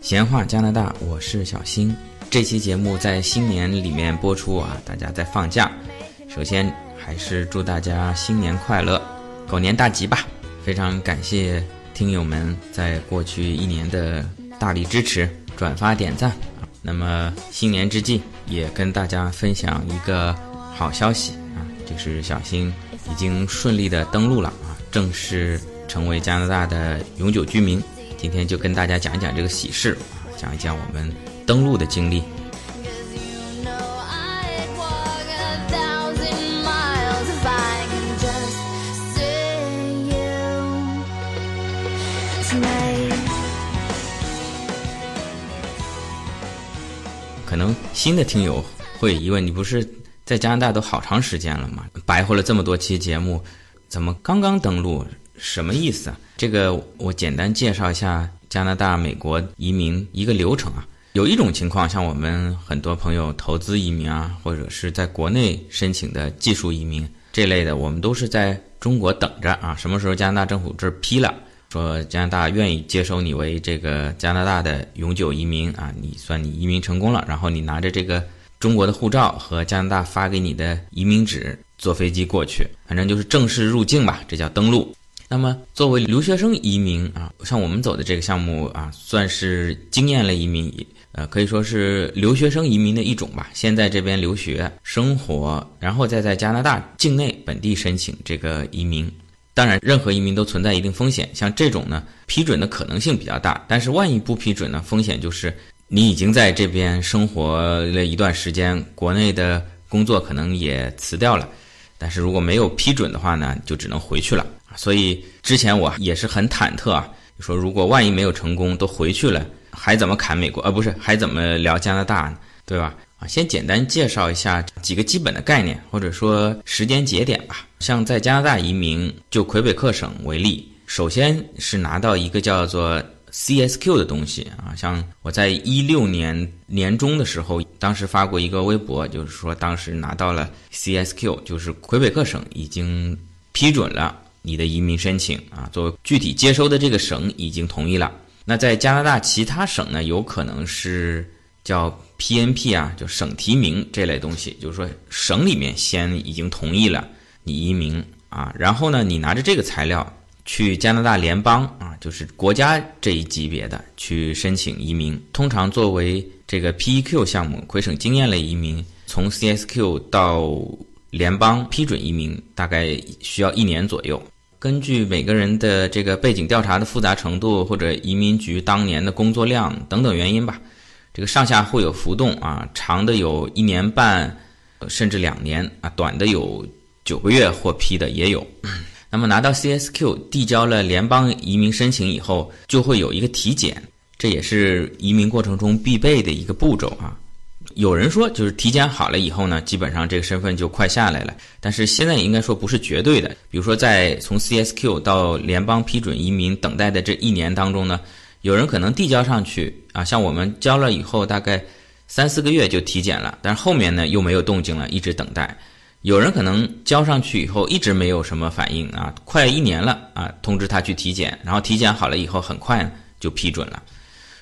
闲话加拿大，我是小新。这期节目在新年里面播出啊，大家在放假。首先还是祝大家新年快乐，狗年大吉吧！非常感谢听友们在过去一年的大力支持、转发、点赞。那么新年之际，也跟大家分享一个好消息啊，就是小新已经顺利的登陆了啊，正式成为加拿大的永久居民。今天就跟大家讲一讲这个喜事啊，讲一讲我们登陆的经历。可能新的听友会疑问：你不是在加拿大都好长时间了嘛？白活了这么多期节目，怎么刚刚登陆？什么意思啊？这个我简单介绍一下加拿大、美国移民一个流程啊。有一种情况，像我们很多朋友投资移民啊，或者是在国内申请的技术移民这类的，我们都是在中国等着啊，什么时候加拿大政府这批了，说加拿大愿意接收你为这个加拿大的永久移民啊，你算你移民成功了，然后你拿着这个中国的护照和加拿大发给你的移民纸坐飞机过去，反正就是正式入境吧，这叫登陆。那么作为留学生移民啊，像我们走的这个项目啊，算是经验类移民，呃，可以说是留学生移民的一种吧。先在这边留学生活，然后再在加拿大境内本地申请这个移民。当然，任何移民都存在一定风险，像这种呢，批准的可能性比较大，但是万一不批准呢，风险就是你已经在这边生活了一段时间，国内的工作可能也辞掉了，但是如果没有批准的话呢，就只能回去了。所以之前我也是很忐忑啊，说如果万一没有成功，都回去了，还怎么砍美国？呃，不是，还怎么聊加拿大？对吧？啊，先简单介绍一下几个基本的概念，或者说时间节点吧。像在加拿大移民，就魁北克省为例，首先是拿到一个叫做 CSQ 的东西啊。像我在一六年年中的时候，当时发过一个微博，就是说当时拿到了 CSQ，就是魁北克省已经批准了你的移民申请啊，作为具体接收的这个省已经同意了。那在加拿大其他省呢，有可能是叫 PNP 啊，就省提名这类东西，就是说省里面先已经同意了你移民啊，然后呢，你拿着这个材料去加拿大联邦啊，就是国家这一级别的去申请移民。通常作为这个 PEQ 项目魁省经验类移民，从 CSQ 到联邦批准移民，大概需要一年左右。根据每个人的这个背景调查的复杂程度，或者移民局当年的工作量等等原因吧，这个上下会有浮动啊，长的有一年半，甚至两年啊，短的有九个月获批的也有。那么拿到 CSQ 递交了联邦移民申请以后，就会有一个体检，这也是移民过程中必备的一个步骤啊。有人说，就是体检好了以后呢，基本上这个身份就快下来了。但是现在也应该说不是绝对的。比如说，在从 CSQ 到联邦批准移民等待的这一年当中呢，有人可能递交上去啊，像我们交了以后，大概三四个月就体检了，但是后面呢又没有动静了，一直等待。有人可能交上去以后一直没有什么反应啊，快一年了啊，通知他去体检，然后体检好了以后，很快就批准了。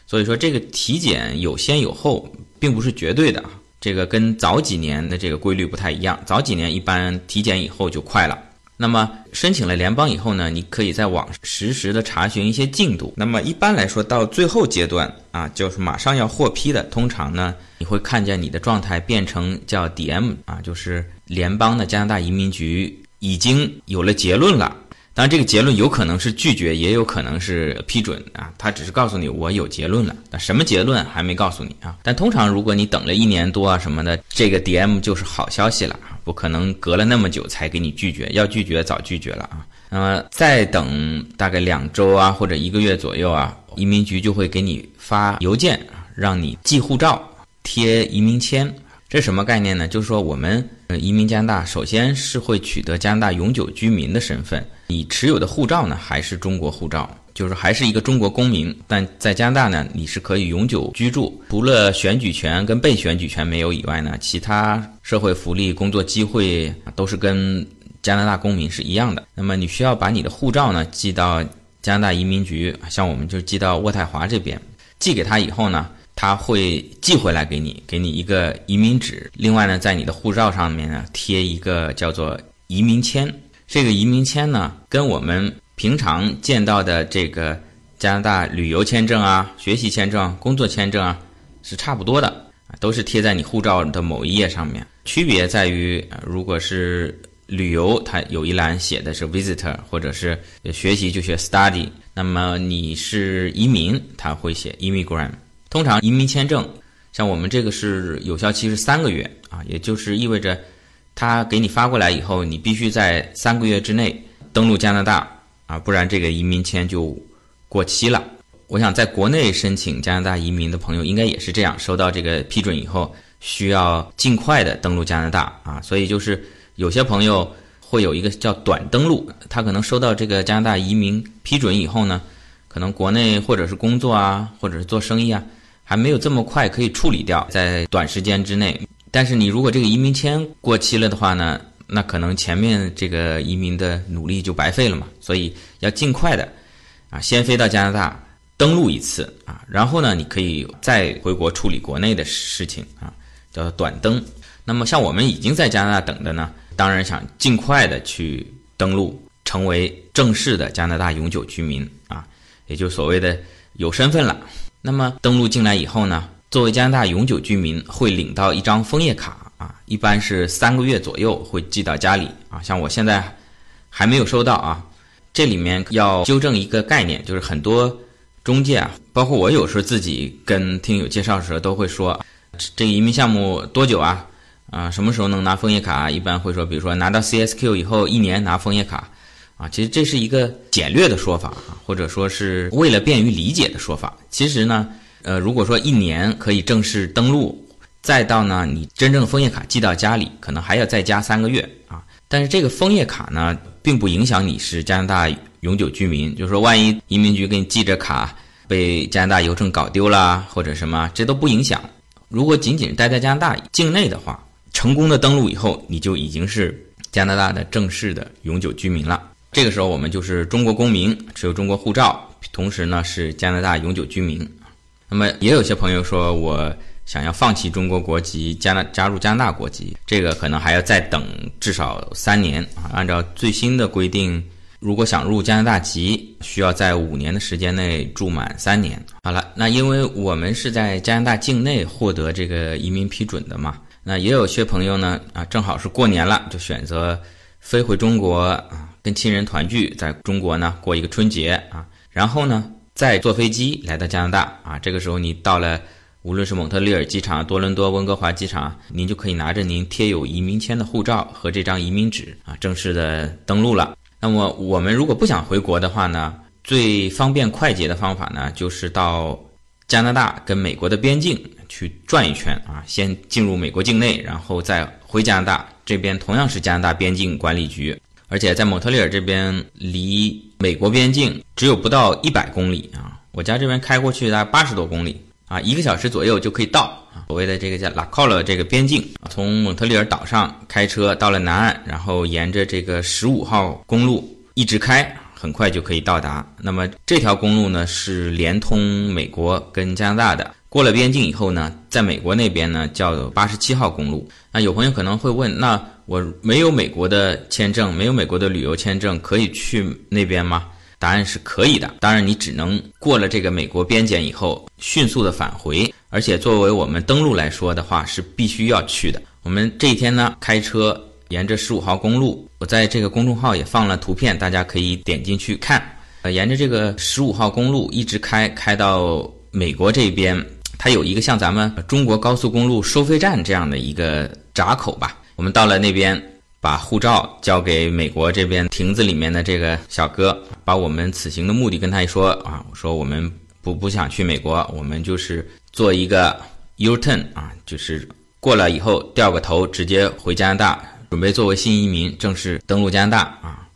所以说这个体检有先有后，并不是绝对的。这个跟早几年的这个规律不太一样，早几年一般体检以后就快了。那么申请了联邦以后呢，你可以在网实时的查询一些进度。那么一般来说，到最后阶段啊，就是马上要获批的，通常呢，你会看见你的状态变成叫 DM 啊，就是联邦的加拿大移民局已经有了结论了。当然，这个结论有可能是拒绝，也有可能是批准啊。他只是告诉你我有结论了，那什么结论还没告诉你啊。但通常如果你等了一年多啊什么的，这个 DM 就是好消息了，不可能隔了那么久才给你拒绝，要拒绝早拒绝了啊。那么再等大概两周啊或者一个月左右啊，移民局就会给你发邮件，让你寄护照、贴移民签。这什么概念呢？就是说我们呃移民加拿大，首先是会取得加拿大永久居民的身份。你持有的护照呢，还是中国护照，就是还是一个中国公民，但在加拿大呢，你是可以永久居住，除了选举权跟被选举权没有以外呢，其他社会福利、工作机会都是跟加拿大公民是一样的。那么你需要把你的护照呢寄到加拿大移民局，像我们就寄到渥太华这边，寄给他以后呢，他会寄回来给你，给你一个移民纸。另外呢，在你的护照上面呢贴一个叫做移民签。这个移民签呢，跟我们平常见到的这个加拿大旅游签证啊、学习签证、工作签证啊是差不多的，都是贴在你护照的某一页上面。区别在于，如果是旅游，它有一栏写的是 visitor，或者是学习就写 study。那么你是移民，它会写 immigrant。通常移民签证，像我们这个是有效期是三个月啊，也就是意味着，他给你发过来以后，你必须在三个月之内登陆加拿大啊，不然这个移民签就过期了。我想在国内申请加拿大移民的朋友应该也是这样，收到这个批准以后，需要尽快的登陆加拿大啊。所以就是有些朋友会有一个叫短登陆，他可能收到这个加拿大移民批准以后呢，可能国内或者是工作啊，或者是做生意啊，还没有这么快可以处理掉，在短时间之内。但是你如果这个移民签过期了的话呢，那可能前面这个移民的努力就白费了嘛。所以要尽快的啊，先飞到加拿大。登陆一次啊，然后呢，你可以再回国处理国内的事情啊，叫短登。那么像我们已经在加拿大等的呢，当然想尽快的去登陆，成为正式的加拿大永久居民啊，也就所谓的有身份了。那么登录进来以后呢，作为加拿大永久居民会领到一张枫叶卡啊，一般是三个月左右会寄到家里啊。像我现在还没有收到啊，这里面要纠正一个概念，就是很多。中介啊，包括我有时候自己跟听友介绍的时候，都会说，这个移民项目多久啊？啊，什么时候能拿枫叶卡？一般会说，比如说拿到 CSQ 以后一年拿枫叶卡，啊，其实这是一个简略的说法啊，或者说是为了便于理解的说法。其实呢，呃，如果说一年可以正式登录，再到呢你真正枫叶卡寄到家里，可能还要再加三个月啊。但是这个枫叶卡呢，并不影响你是加拿大。永久居民，就是说，万一移民局给你寄着卡被加拿大邮政搞丢了，或者什么，这都不影响。如果仅仅待在加拿大境内的话，成功的登陆以后，你就已经是加拿大的正式的永久居民了。这个时候，我们就是中国公民，持有中国护照，同时呢是加拿大永久居民。那么，也有些朋友说我想要放弃中国国籍，加拿加入加拿大国籍，这个可能还要再等至少三年啊。按照最新的规定。如果想入加拿大籍，需要在五年的时间内住满三年。好了，那因为我们是在加拿大境内获得这个移民批准的嘛，那也有些朋友呢啊，正好是过年了，就选择飞回中国啊，跟亲人团聚，在中国呢过一个春节啊，然后呢再坐飞机来到加拿大啊。这个时候你到了，无论是蒙特利尔机场、多伦多、温哥华机场，您就可以拿着您贴有移民签的护照和这张移民纸啊，正式的登陆了。那么我们如果不想回国的话呢，最方便快捷的方法呢，就是到加拿大跟美国的边境去转一圈啊，先进入美国境内，然后再回加拿大这边，同样是加拿大边境管理局，而且在蒙特利尔这边离美国边境只有不到一百公里啊，我家这边开过去大概八十多公里啊，一个小时左右就可以到。所谓的这个叫拉考勒这个边境，从蒙特利尔岛上开车到了南岸，然后沿着这个十五号公路一直开，很快就可以到达。那么这条公路呢是连通美国跟加拿大的。过了边境以后呢，在美国那边呢叫八十七号公路。那有朋友可能会问，那我没有美国的签证，没有美国的旅游签证，可以去那边吗？答案是可以的。当然，你只能过了这个美国边检以后，迅速的返回。而且作为我们登陆来说的话，是必须要去的。我们这一天呢，开车沿着十五号公路，我在这个公众号也放了图片，大家可以点进去看。呃，沿着这个十五号公路一直开，开到美国这边，它有一个像咱们中国高速公路收费站这样的一个闸口吧。我们到了那边，把护照交给美国这边亭子里面的这个小哥，把我们此行的目的跟他一说啊，我说我们不不想去美国，我们就是。做一个 U turn 啊，就是过了以后掉个头，直接回加拿大，准备作为新移民正式登陆加拿大啊。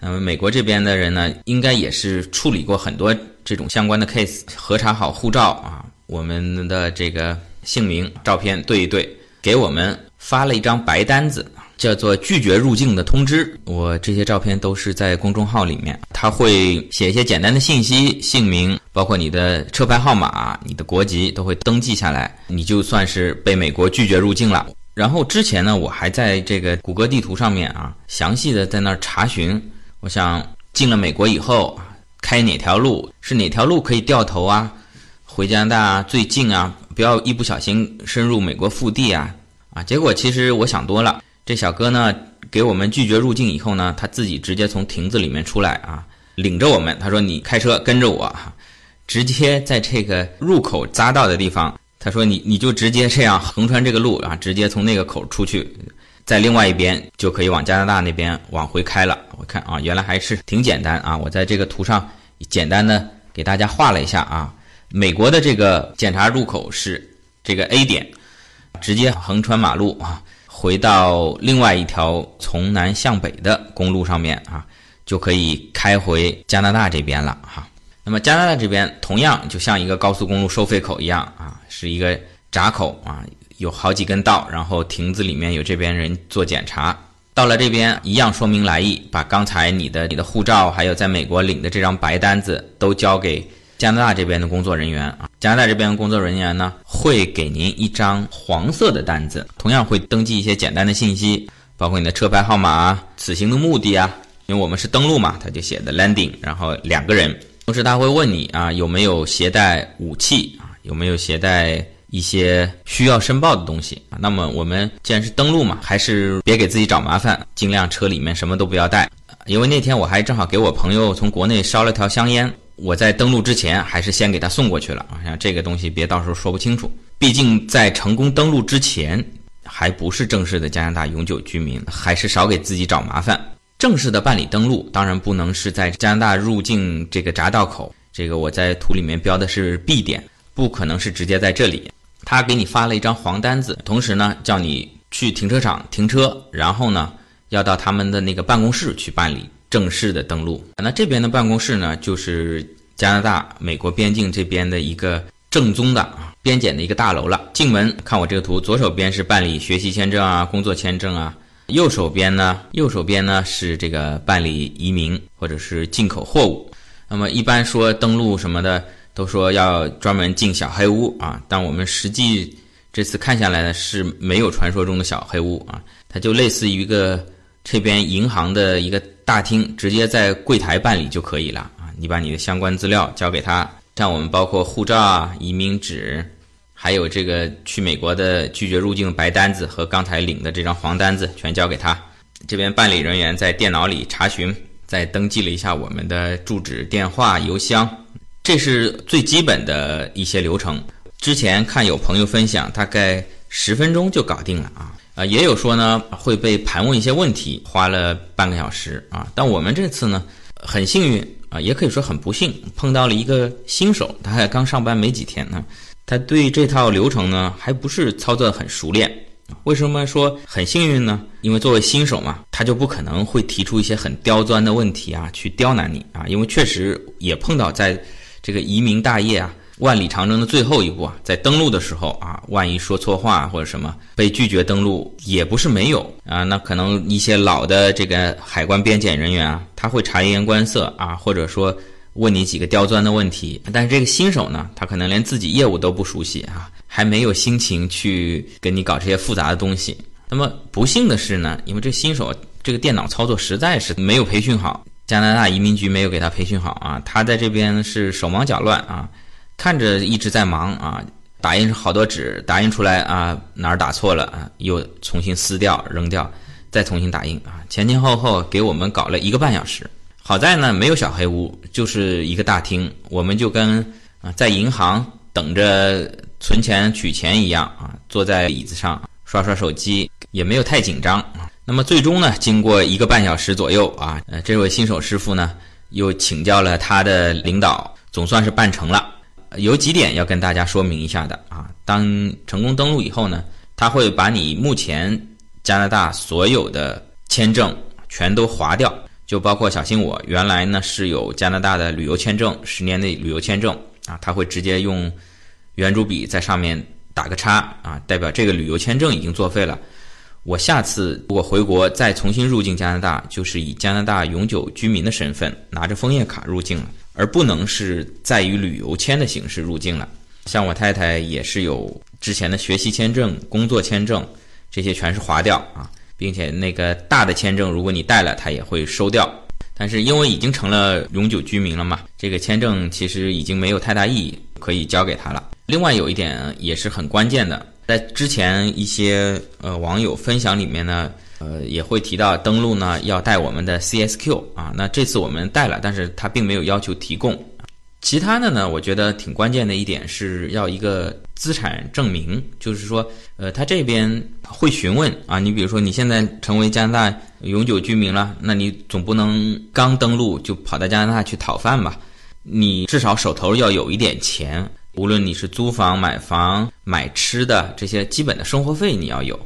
那么美国这边的人呢，应该也是处理过很多这种相关的 case，核查好护照啊，我们的这个姓名、照片对一对，给我们发了一张白单子。叫做拒绝入境的通知。我这些照片都是在公众号里面，他会写一些简单的信息，姓名，包括你的车牌号码、你的国籍都会登记下来，你就算是被美国拒绝入境了。然后之前呢，我还在这个谷歌地图上面啊，详细的在那儿查询，我想进了美国以后，开哪条路是哪条路可以掉头啊，回加拿大最近啊，不要一不小心深入美国腹地啊啊！结果其实我想多了，这小哥呢给我们拒绝入境以后呢，他自己直接从亭子里面出来啊，领着我们，他说你开车跟着我，直接在这个入口匝道的地方。他说：“你你就直接这样横穿这个路啊，直接从那个口出去，在另外一边就可以往加拿大那边往回开了。我看啊，原来还是挺简单啊。我在这个图上简单的给大家画了一下啊。美国的这个检查入口是这个 A 点，直接横穿马路啊，回到另外一条从南向北的公路上面啊，就可以开回加拿大这边了哈。”那么加拿大这边同样就像一个高速公路收费口一样啊，是一个闸口啊，有好几根道，然后亭子里面有这边人做检查。到了这边一样说明来意，把刚才你的你的护照还有在美国领的这张白单子都交给加拿大这边的工作人员啊。加拿大这边的工作人员呢会给您一张黄色的单子，同样会登记一些简单的信息，包括你的车牌号码啊、此行的目的啊，因为我们是登陆嘛，他就写的 landing，然后两个人。同时他会问你啊有没有携带武器啊有没有携带一些需要申报的东西啊？那么我们既然是登陆嘛，还是别给自己找麻烦，尽量车里面什么都不要带。因为那天我还正好给我朋友从国内捎了条香烟，我在登录之前还是先给他送过去了啊。像这个东西别到时候说不清楚，毕竟在成功登录之前还不是正式的加拿大永久居民，还是少给自己找麻烦。正式的办理登录，当然不能是在加拿大入境这个闸道口。这个我在图里面标的是 B 点，不可能是直接在这里。他给你发了一张黄单子，同时呢叫你去停车场停车，然后呢要到他们的那个办公室去办理正式的登录。那这边的办公室呢，就是加拿大美国边境这边的一个正宗的啊边检的一个大楼了。进门看我这个图，左手边是办理学习签证啊、工作签证啊。右手边呢，右手边呢是这个办理移民或者是进口货物。那么一般说登录什么的，都说要专门进小黑屋啊。但我们实际这次看下来呢，是没有传说中的小黑屋啊，它就类似于一个这边银行的一个大厅，直接在柜台办理就可以了啊。你把你的相关资料交给他，像我们包括护照啊、移民纸。还有这个去美国的拒绝入境白单子和刚才领的这张黄单子，全交给他。这边办理人员在电脑里查询，再登记了一下我们的住址、电话、邮箱，这是最基本的一些流程。之前看有朋友分享，大概十分钟就搞定了啊。啊，也有说呢会被盘问一些问题，花了半个小时啊。但我们这次呢很幸运啊，也可以说很不幸，碰到了一个新手，他还刚上班没几天呢。他对这套流程呢，还不是操作很熟练。为什么说很幸运呢？因为作为新手嘛，他就不可能会提出一些很刁钻的问题啊，去刁难你啊。因为确实也碰到在这个移民大业啊，万里长征的最后一步啊，在登陆的时候啊，万一说错话或者什么被拒绝登陆，也不是没有啊。那可能一些老的这个海关边检人员啊，他会察言观色啊，或者说。问你几个刁钻的问题，但是这个新手呢，他可能连自己业务都不熟悉啊，还没有心情去跟你搞这些复杂的东西。那么不幸的是呢，因为这新手这个电脑操作实在是没有培训好，加拿大移民局没有给他培训好啊，他在这边是手忙脚乱啊，看着一直在忙啊，打印好多纸，打印出来啊哪儿打错了啊，又重新撕掉扔掉，再重新打印啊，前前后后给我们搞了一个半小时。好在呢，没有小黑屋，就是一个大厅，我们就跟啊在银行等着存钱取钱一样啊，坐在椅子上刷刷手机，也没有太紧张。那么最终呢，经过一个半小时左右啊，呃，这位新手师傅呢又请教了他的领导，总算是办成了。有几点要跟大家说明一下的啊，当成功登录以后呢，他会把你目前加拿大所有的签证全都划掉。就包括小新，我原来呢是有加拿大的旅游签证，十年的旅游签证啊，他会直接用圆珠笔在上面打个叉啊，代表这个旅游签证已经作废了。我下次如果回国再重新入境加拿大，就是以加拿大永久居民的身份拿着枫叶卡入境了，而不能是在于旅游签的形式入境了。像我太太也是有之前的学习签证、工作签证，这些全是划掉啊，并且那个大的签证如果你带了，他也会收掉。但是因为已经成了永久居民了嘛，这个签证其实已经没有太大意义，可以交给他了。另外有一点也是很关键的，在之前一些呃网友分享里面呢，呃也会提到登录呢要带我们的 CSQ 啊，那这次我们带了，但是他并没有要求提供。其他的呢，我觉得挺关键的一点是要一个资产证明，就是说，呃，他这边会询问啊，你比如说你现在成为加拿大永久居民了，那你总不能刚登陆就跑到加拿大去讨饭吧？你至少手头要有一点钱，无论你是租房、买房、买吃的这些基本的生活费你要有，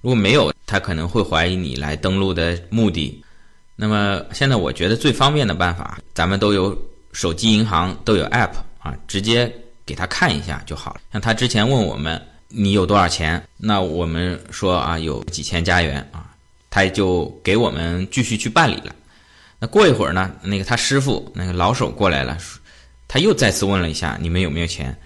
如果没有，他可能会怀疑你来登录的目的。那么现在我觉得最方便的办法，咱们都有。手机银行都有 app 啊，直接给他看一下就好了。像他之前问我们你有多少钱，那我们说啊有几千加元啊，他也就给我们继续去办理了。那过一会儿呢，那个他师傅那个老手过来了，他又再次问了一下你们有没有钱，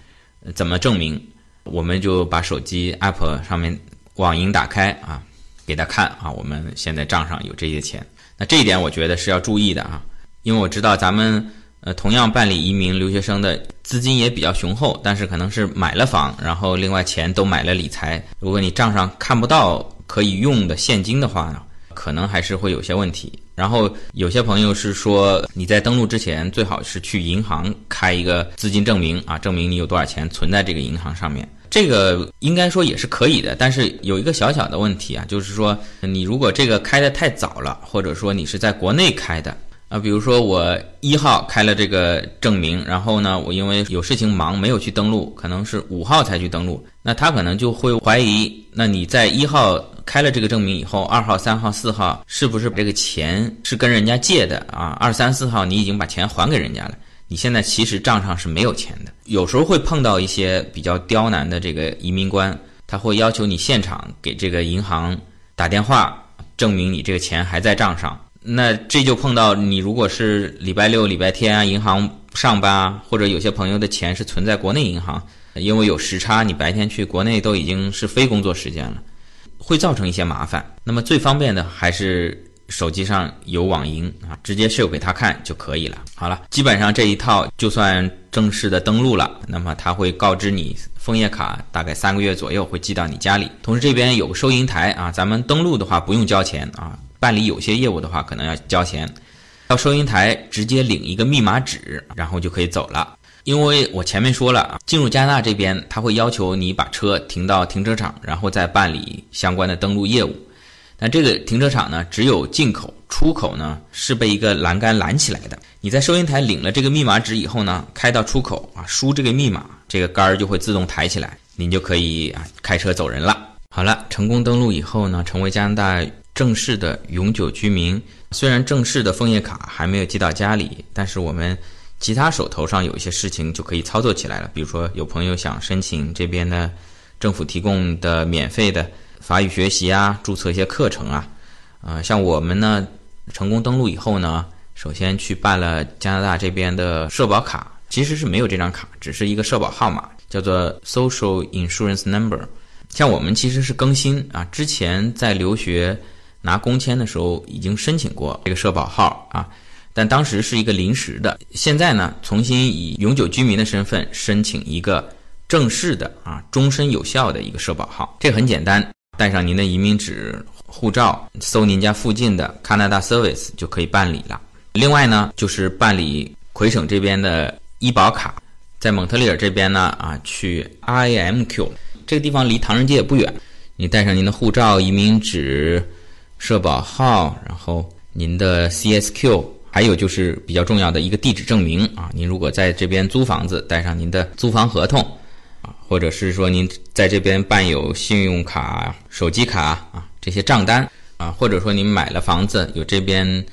怎么证明？我们就把手机 app 上面网银打开啊，给他看啊，我们现在账上有这些钱。那这一点我觉得是要注意的啊，因为我知道咱们。呃，同样办理移民留学生的资金也比较雄厚，但是可能是买了房，然后另外钱都买了理财。如果你账上看不到可以用的现金的话呢，可能还是会有些问题。然后有些朋友是说，你在登录之前最好是去银行开一个资金证明啊，证明你有多少钱存在这个银行上面。这个应该说也是可以的，但是有一个小小的问题啊，就是说你如果这个开的太早了，或者说你是在国内开的。啊，比如说我一号开了这个证明，然后呢，我因为有事情忙没有去登录，可能是五号才去登录，那他可能就会怀疑，那你在一号开了这个证明以后，二号、三号、四号是不是这个钱是跟人家借的啊？二三四号你已经把钱还给人家了，你现在其实账上是没有钱的。有时候会碰到一些比较刁难的这个移民官，他会要求你现场给这个银行打电话，证明你这个钱还在账上。那这就碰到你，如果是礼拜六、礼拜天啊，银行上班啊，或者有些朋友的钱是存在国内银行，因为有时差，你白天去国内都已经是非工作时间了，会造成一些麻烦。那么最方便的还是手机上有网银啊，直接秀给他看就可以了。好了，基本上这一套就算正式的登录了，那么他会告知你，枫叶卡大概三个月左右会寄到你家里。同时这边有个收银台啊，咱们登录的话不用交钱啊。办理有些业务的话，可能要交钱，到收银台直接领一个密码纸，然后就可以走了。因为我前面说了啊，进入加拿大这边，他会要求你把车停到停车场，然后再办理相关的登录业务。但这个停车场呢，只有进口，出口呢是被一个栏杆拦起来的。你在收银台领了这个密码纸以后呢，开到出口啊，输这个密码，这个杆儿就会自动抬起来，您就可以啊开车走人了。好了，成功登录以后呢，成为加拿大。正式的永久居民，虽然正式的枫叶卡还没有寄到家里，但是我们其他手头上有一些事情就可以操作起来了。比如说，有朋友想申请这边的政府提供的免费的法语学习啊，注册一些课程啊，呃，像我们呢，成功登录以后呢，首先去办了加拿大这边的社保卡，其实是没有这张卡，只是一个社保号码，叫做 Social Insurance Number。像我们其实是更新啊，之前在留学。拿工签的时候已经申请过这个社保号啊，但当时是一个临时的。现在呢，重新以永久居民的身份申请一个正式的啊，终身有效的一个社保号。这很简单，带上您的移民纸、护照，搜您家附近的 Canada Service 就可以办理了。另外呢，就是办理魁省这边的医保卡，在蒙特利尔这边呢啊，去 IMQ 这个地方离唐人街也不远，你带上您的护照、移民纸。社保号，然后您的 CSQ，还有就是比较重要的一个地址证明啊。您如果在这边租房子，带上您的租房合同啊，或者是说您在这边办有信用卡、手机卡啊这些账单啊，或者说您买了房子有这边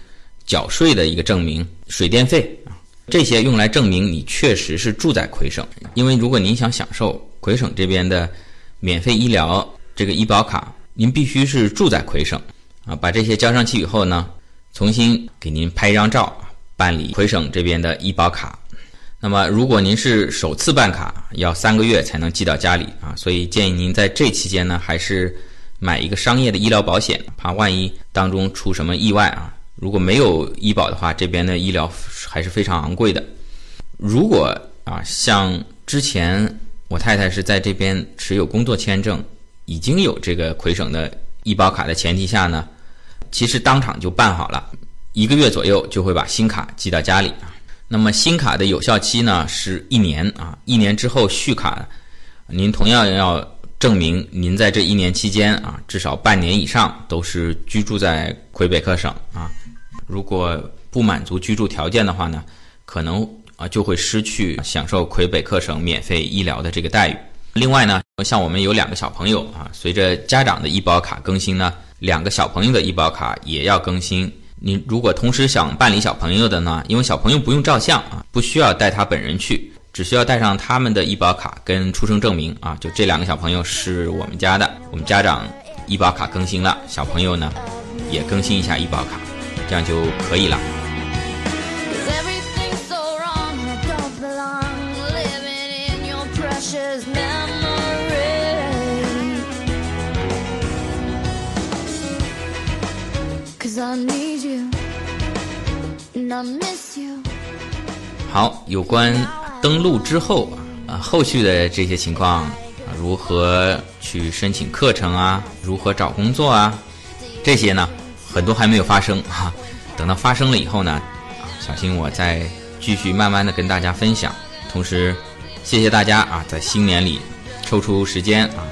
缴税的一个证明、水电费啊，这些用来证明你确实是住在魁省。因为如果您想享受魁省这边的免费医疗这个医保卡。您必须是住在魁省啊，把这些交上去以后呢，重新给您拍一张照，办理魁省这边的医保卡。那么，如果您是首次办卡，要三个月才能寄到家里啊，所以建议您在这期间呢，还是买一个商业的医疗保险，怕万一当中出什么意外啊。如果没有医保的话，这边的医疗还是非常昂贵的。如果啊，像之前我太太是在这边持有工作签证，已经有这个魁省的医保卡的前提下呢，其实当场就办好了，一个月左右就会把新卡寄到家里啊。那么新卡的有效期呢是一年啊，一年之后续卡，您同样要证明您在这一年期间啊，至少半年以上都是居住在魁北克省啊。如果不满足居住条件的话呢，可能啊就会失去享受魁北克省免费医疗的这个待遇。另外呢，像我们有两个小朋友啊，随着家长的医保卡更新呢，两个小朋友的医保卡也要更新。你如果同时想办理小朋友的呢？因为小朋友不用照相啊，不需要带他本人去，只需要带上他们的医保卡跟出生证明啊。就这两个小朋友是我们家的，我们家长医保卡更新了，小朋友呢也更新一下医保卡，这样就可以了。好，有关登录之后啊，后续的这些情况，啊如何去申请课程啊，如何找工作啊，这些呢，很多还没有发生 哈、等到发生了以后呢，啊，小心我再继续慢慢的跟大家分享。同时，谢谢大家啊，在新年里抽出时间啊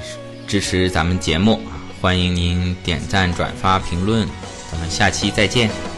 支持咱们节目啊，欢迎您点赞、转发、评论，咱们下期再见。